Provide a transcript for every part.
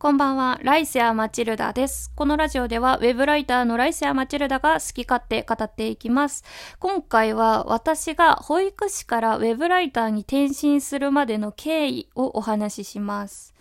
こんばんは、ライセア・マチルダです。このラジオでは、ウェブライターのライセア・マチルダが好き勝手語っていきます。今回は、私が保育士からウェブライターに転身するまでの経緯をお話しします。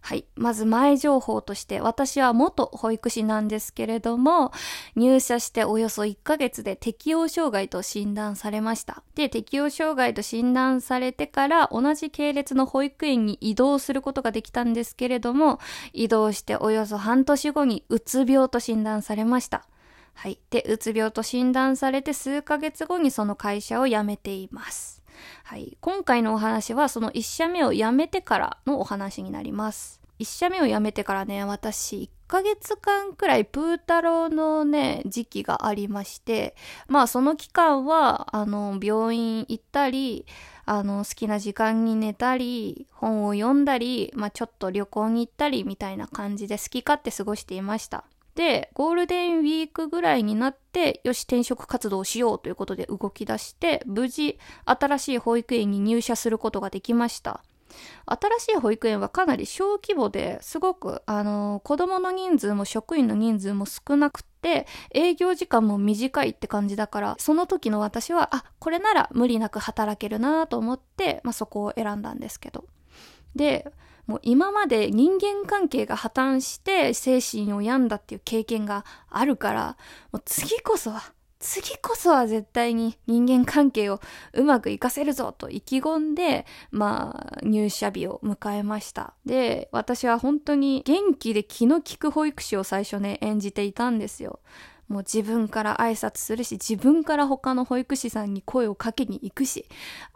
はい。まず前情報として、私は元保育士なんですけれども、入社しておよそ1ヶ月で適応障害と診断されました。で、適応障害と診断されてから同じ系列の保育園に移動することができたんですけれども、移動しておよそ半年後にうつ病と診断されました。はい。で、うつ病と診断されて数ヶ月後にその会社を辞めています。はい。今回のお話はその1社目を辞めてからのお話になります。1社目を辞めてからね、私1ヶ月間くらいプー太郎のね、時期がありまして、まあその期間は、あの、病院行ったり、あの、好きな時間に寝たり、本を読んだり、まあちょっと旅行に行ったりみたいな感じで好き勝手過ごしていました。で、ゴールデンウィークぐらいになって、よし、転職活動をしようということで動き出して、無事、新しい保育園に入社することができました。新しい保育園はかなり小規模ですごく、あの、子供の人数も職員の人数も少なくて、営業時間も短いって感じだから、その時の私は、あ、これなら無理なく働けるなと思って、まあ、そこを選んだんですけど。で、もう今まで人間関係が破綻して精神を病んだっていう経験があるから、もう次こそは次こそは絶対に人間関係をうまくいかせるぞと意気込んで、まあ、入社日を迎えました。で、私は本当に元気で気の利く保育士を最初ね、演じていたんですよ。もう自分から挨拶するし、自分から他の保育士さんに声をかけに行くし、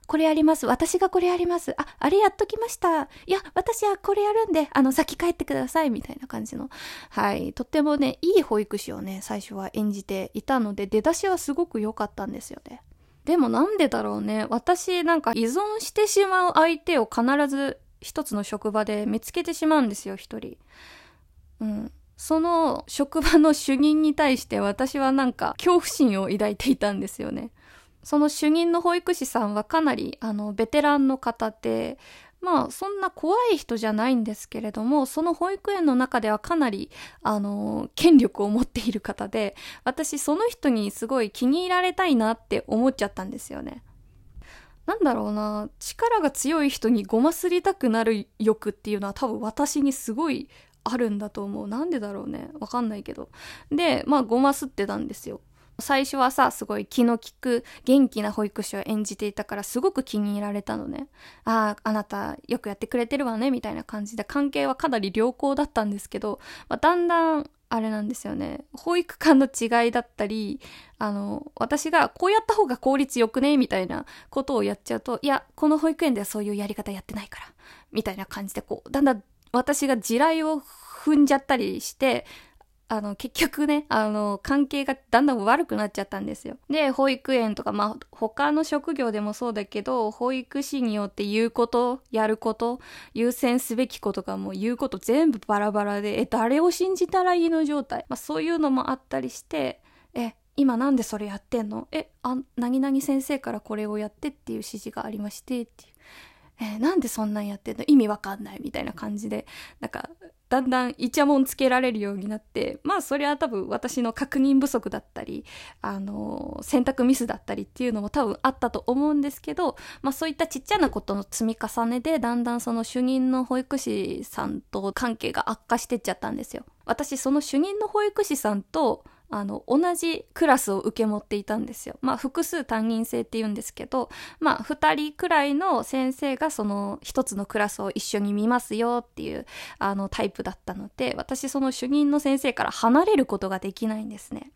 これやります。私がこれやります。あ、あれやっときました。いや、私はこれやるんで、あの、先帰ってください。みたいな感じの。はい。とってもね、いい保育士をね、最初は演じていたので、出だしはすごく良かったんですよね。でもなんでだろうね。私なんか依存してしまう相手を必ず一つの職場で見つけてしまうんですよ、一人。うん。その職場の主任に対して私はなんか恐怖心を抱いていたんですよね。その主任の保育士さんはかなりあのベテランの方で、まあそんな怖い人じゃないんですけれども、その保育園の中ではかなりあの権力を持っている方で、私その人にすごい気に入られたいなって思っちゃったんですよね。なんだろうな、力が強い人にごますりたくなる欲っていうのは多分私にすごいあるんだと思う。なんでだろうね。わかんないけど。で、まあ、ごますってたんですよ。最初はさ、すごい気の利く元気な保育士を演じていたからすごく気に入られたのね。ああ、あなたよくやってくれてるわね、みたいな感じで関係はかなり良好だったんですけど、まあ、だんだんあれなんですよね。保育館の違いだったり、あの、私がこうやった方が効率よくねみたいなことをやっちゃうと、いや、この保育園ではそういうやり方やってないから、みたいな感じで、こう、だんだん私が地雷を踏んじゃったりして、あの、結局ね、あの、関係がだんだん悪くなっちゃったんですよ。で、保育園とか、まあ、他の職業でもそうだけど、保育士によって言うこと、やること、優先すべきことがもう言うこと全部バラバラで、え、誰を信じたらいいの状態？まあ、そういうのもあったりして、え、今なんでそれやってんの？え、あ、何々先生からこれをやってっていう指示がありまして、っていう。えー、なんでそんなんやってんの？意味わかんないみたいな感じで、なんか、だんだんイチャモンつけられるようになって、まあそれは多分私の確認不足だったり、あのー、選択ミスだったりっていうのも多分あったと思うんですけど、まあそういったちっちゃなことの積み重ねで、だんだんその主任の保育士さんと関係が悪化してっちゃったんですよ。私その主任の保育士さんとあの、同じクラスを受け持っていたんですよ。まあ、複数担任制って言うんですけど、まあ、二人くらいの先生がその一つのクラスを一緒に見ますよっていう、あの、タイプだったので、私その主任の先生から離れることができないんですね。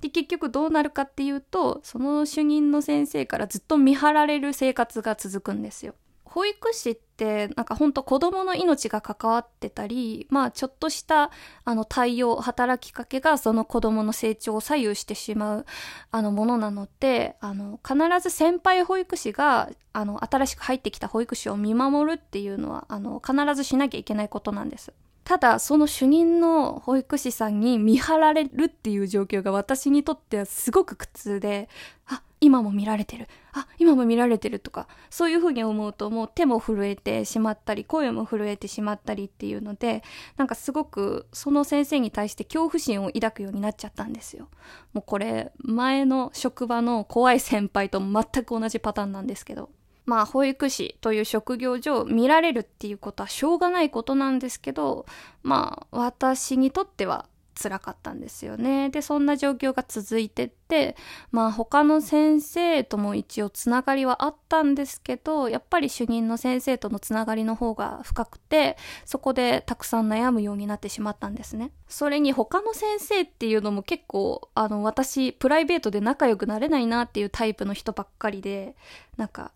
で、結局どうなるかっていうと、その主任の先生からずっと見張られる生活が続くんですよ。保育士ってなんかほんと子供の命が関わってたり、まあちょっとしたあの対応、働きかけがその子供の成長を左右してしまうあのものなので、あの必ず先輩保育士があの新しく入ってきた保育士を見守るっていうのはあの必ずしなきゃいけないことなんです。ただ、その主任の保育士さんに見張られるっていう状況が私にとってはすごく苦痛で、あ、今も見られてる。あ、今も見られてるとか、そういうふうに思うともう手も震えてしまったり、声も震えてしまったりっていうので、なんかすごくその先生に対して恐怖心を抱くようになっちゃったんですよ。もうこれ、前の職場の怖い先輩と全く同じパターンなんですけど。まあ、保育士という職業上見られるっていうことはしょうがないことなんですけど、まあ、私にとっては辛かったんですよね。で、そんな状況が続いてって、まあ他の先生とも一応つながりはあったんですけど、やっぱり主任の先生とのつながりの方が深くて、そこでたくさん悩むようになってしまったんですね。それに他の先生っていうのも結構、あの私、プライベートで仲良くなれないなっていうタイプの人ばっかりで、なんか、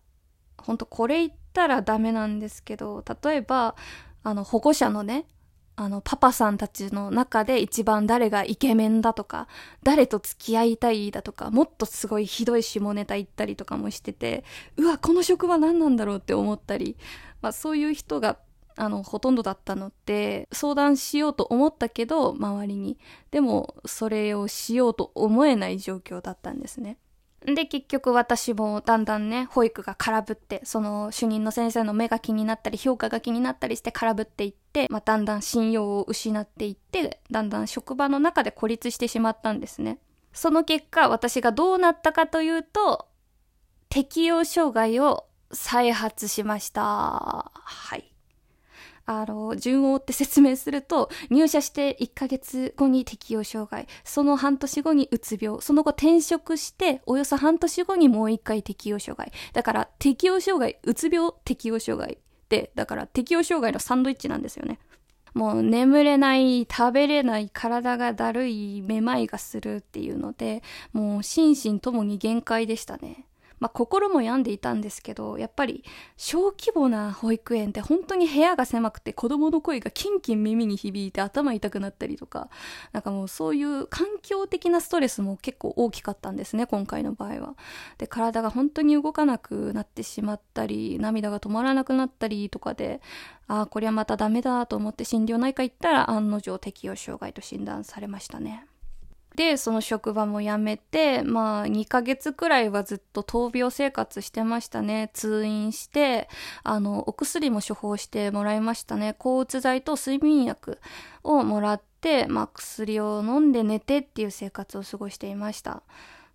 ほんとこれ言ったらダメなんですけど、例えば、あの保護者のね、あの、パパさんたちの中で一番誰がイケメンだとか、誰と付き合いたいだとか、もっとすごいひどい下ネタ言ったりとかもしてて、うわ、この職場何なんだろうって思ったり、まあそういう人があの、ほとんどだったので、相談しようと思ったけど、周りに。でも、それをしようと思えない状況だったんですね。で、結局私もだんだんね、保育が空振って、その主任の先生の目が気になったり、評価が気になったりして空振っていって、まあ、だんだん信用を失っていって、だんだん職場の中で孤立してしまったんですね。その結果、私がどうなったかというと、適応障害を再発しました。はい。あの、順を追って説明すると、入社して1ヶ月後に適応障害、その半年後にうつ病、その後転職して、およそ半年後にもう一回適応障害。だから、適応障害、うつ病、適応障害って、だから適応障害のサンドイッチなんですよね。もう眠れない、食べれない、体がだるい、めまいがするっていうので、もう心身ともに限界でしたね。まあ、心も病んでいたんですけど、やっぱり小規模な保育園って本当に部屋が狭くて子供の声がキンキン耳に響いて頭痛くなったりとか、なんかもうそういう環境的なストレスも結構大きかったんですね、今回の場合は。で、体が本当に動かなくなってしまったり、涙が止まらなくなったりとかで、ああ、これはまたダメだと思って心療内科行ったら案の定適応障害と診断されましたね。で、その職場も辞めて、まあ、2ヶ月くらいはずっと闘病生活してましたね。通院して、あの、お薬も処方してもらいましたね。抗うつ剤と睡眠薬をもらって、まあ、薬を飲んで寝てっていう生活を過ごしていました。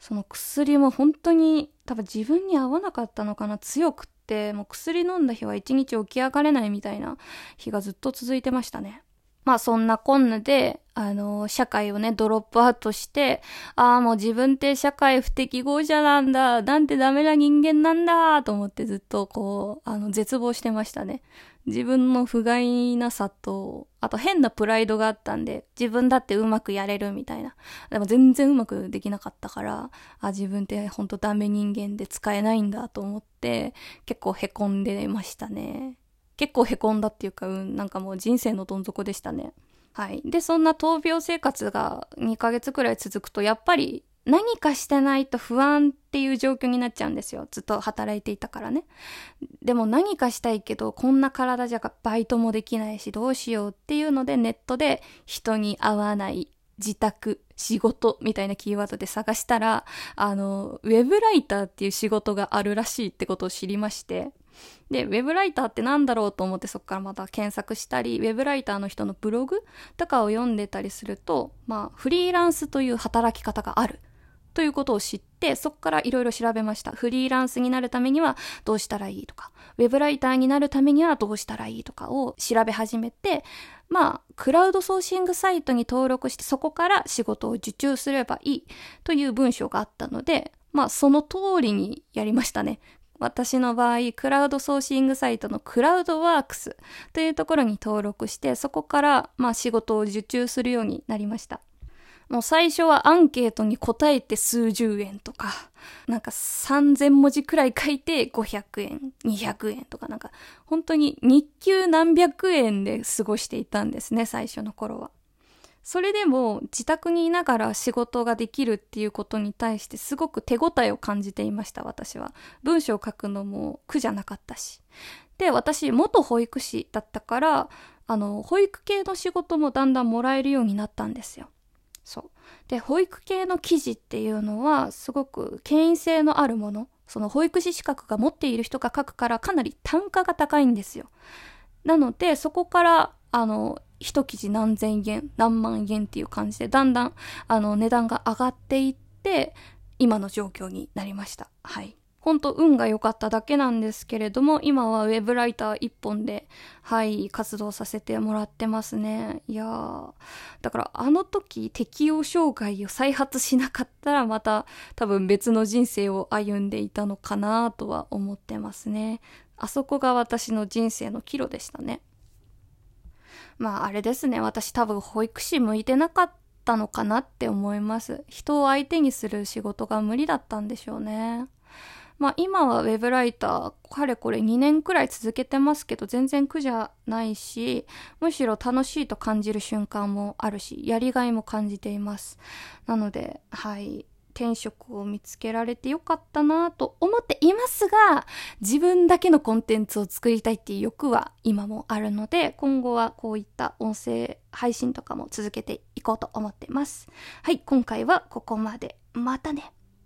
その薬も本当に多分自分に合わなかったのかな強くってもう薬飲んだ日は一日起き上がれないみたいな日がずっと続いてましたね。まあそんなこんなで、あの、社会をね、ドロップアウトして、ああ、もう自分って社会不適合者なんだ、なんてダメな人間なんだ、と思ってずっとこう、あの、絶望してましたね。自分の不甲斐なさと、あと変なプライドがあったんで、自分だってうまくやれるみたいな。でも全然うまくできなかったから、あ、自分ってほんとダメ人間で使えないんだと思って、結構凹んでましたね。結構凹んだっていうか、うん、なんかもう人生のどん底でしたね。はい。で、そんな闘病生活が2ヶ月くらい続くと、やっぱり何かしてないと不安っていう状況になっちゃうんですよ。ずっと働いていたからね。でも何かしたいけど、こんな体じゃバイトもできないし、どうしようっていうので、ネットで人に会わない自宅、仕事みたいなキーワードで探したら、あの、ウェブライターっていう仕事があるらしいってことを知りまして、で、ウェブライターって何だろうと思ってそこからまた検索したり、ウェブライターの人のブログとかを読んでたりすると、まあ、フリーランスという働き方がある。ということを知って、そこからいろいろ調べました。フリーランスになるためにはどうしたらいいとか、ウェブライターになるためにはどうしたらいいとかを調べ始めて、まあ、クラウドソーシングサイトに登録してそこから仕事を受注すればいいという文章があったので、まあ、その通りにやりましたね。私の場合、クラウドソーシングサイトのクラウドワークスというところに登録して、そこから、まあ、仕事を受注するようになりました。もう最初はアンケートに答えて数十円とか、なんか3000文字くらい書いて500円、200円とかなんか、本当に日給何百円で過ごしていたんですね、最初の頃は。それでも自宅にいながら仕事ができるっていうことに対してすごく手応えを感じていました、私は。文章を書くのも苦じゃなかったし。で、私、元保育士だったから、あの、保育系の仕事もだんだんもらえるようになったんですよ。そうで保育系の記事っていうのはすごく権威性のあるものその保育士資格が持っている人が書くからかなり単価が高いんですよなのでそこからあの一記事何千円何万円っていう感じでだんだんあの値段が上がっていって今の状況になりましたはいほんと運が良かっただけなんですけれども、今はウェブライター一本で、はい、活動させてもらってますね。いやー、だからあの時適応障害を再発しなかったらまた多分別の人生を歩んでいたのかなとは思ってますね。あそこが私の人生の岐路でしたね。まああれですね、私多分保育士向いてなかったのかなって思います。人を相手にする仕事が無理だったんでしょうね。まあ今はウェブライター、かれこれ2年くらい続けてますけど、全然苦じゃないし、むしろ楽しいと感じる瞬間もあるし、やりがいも感じています。なので、はい。転職を見つけられてよかったなと思っていますが、自分だけのコンテンツを作りたいっていう欲は今もあるので、今後はこういった音声配信とかも続けていこうと思っています。はい、今回はここまで。またね。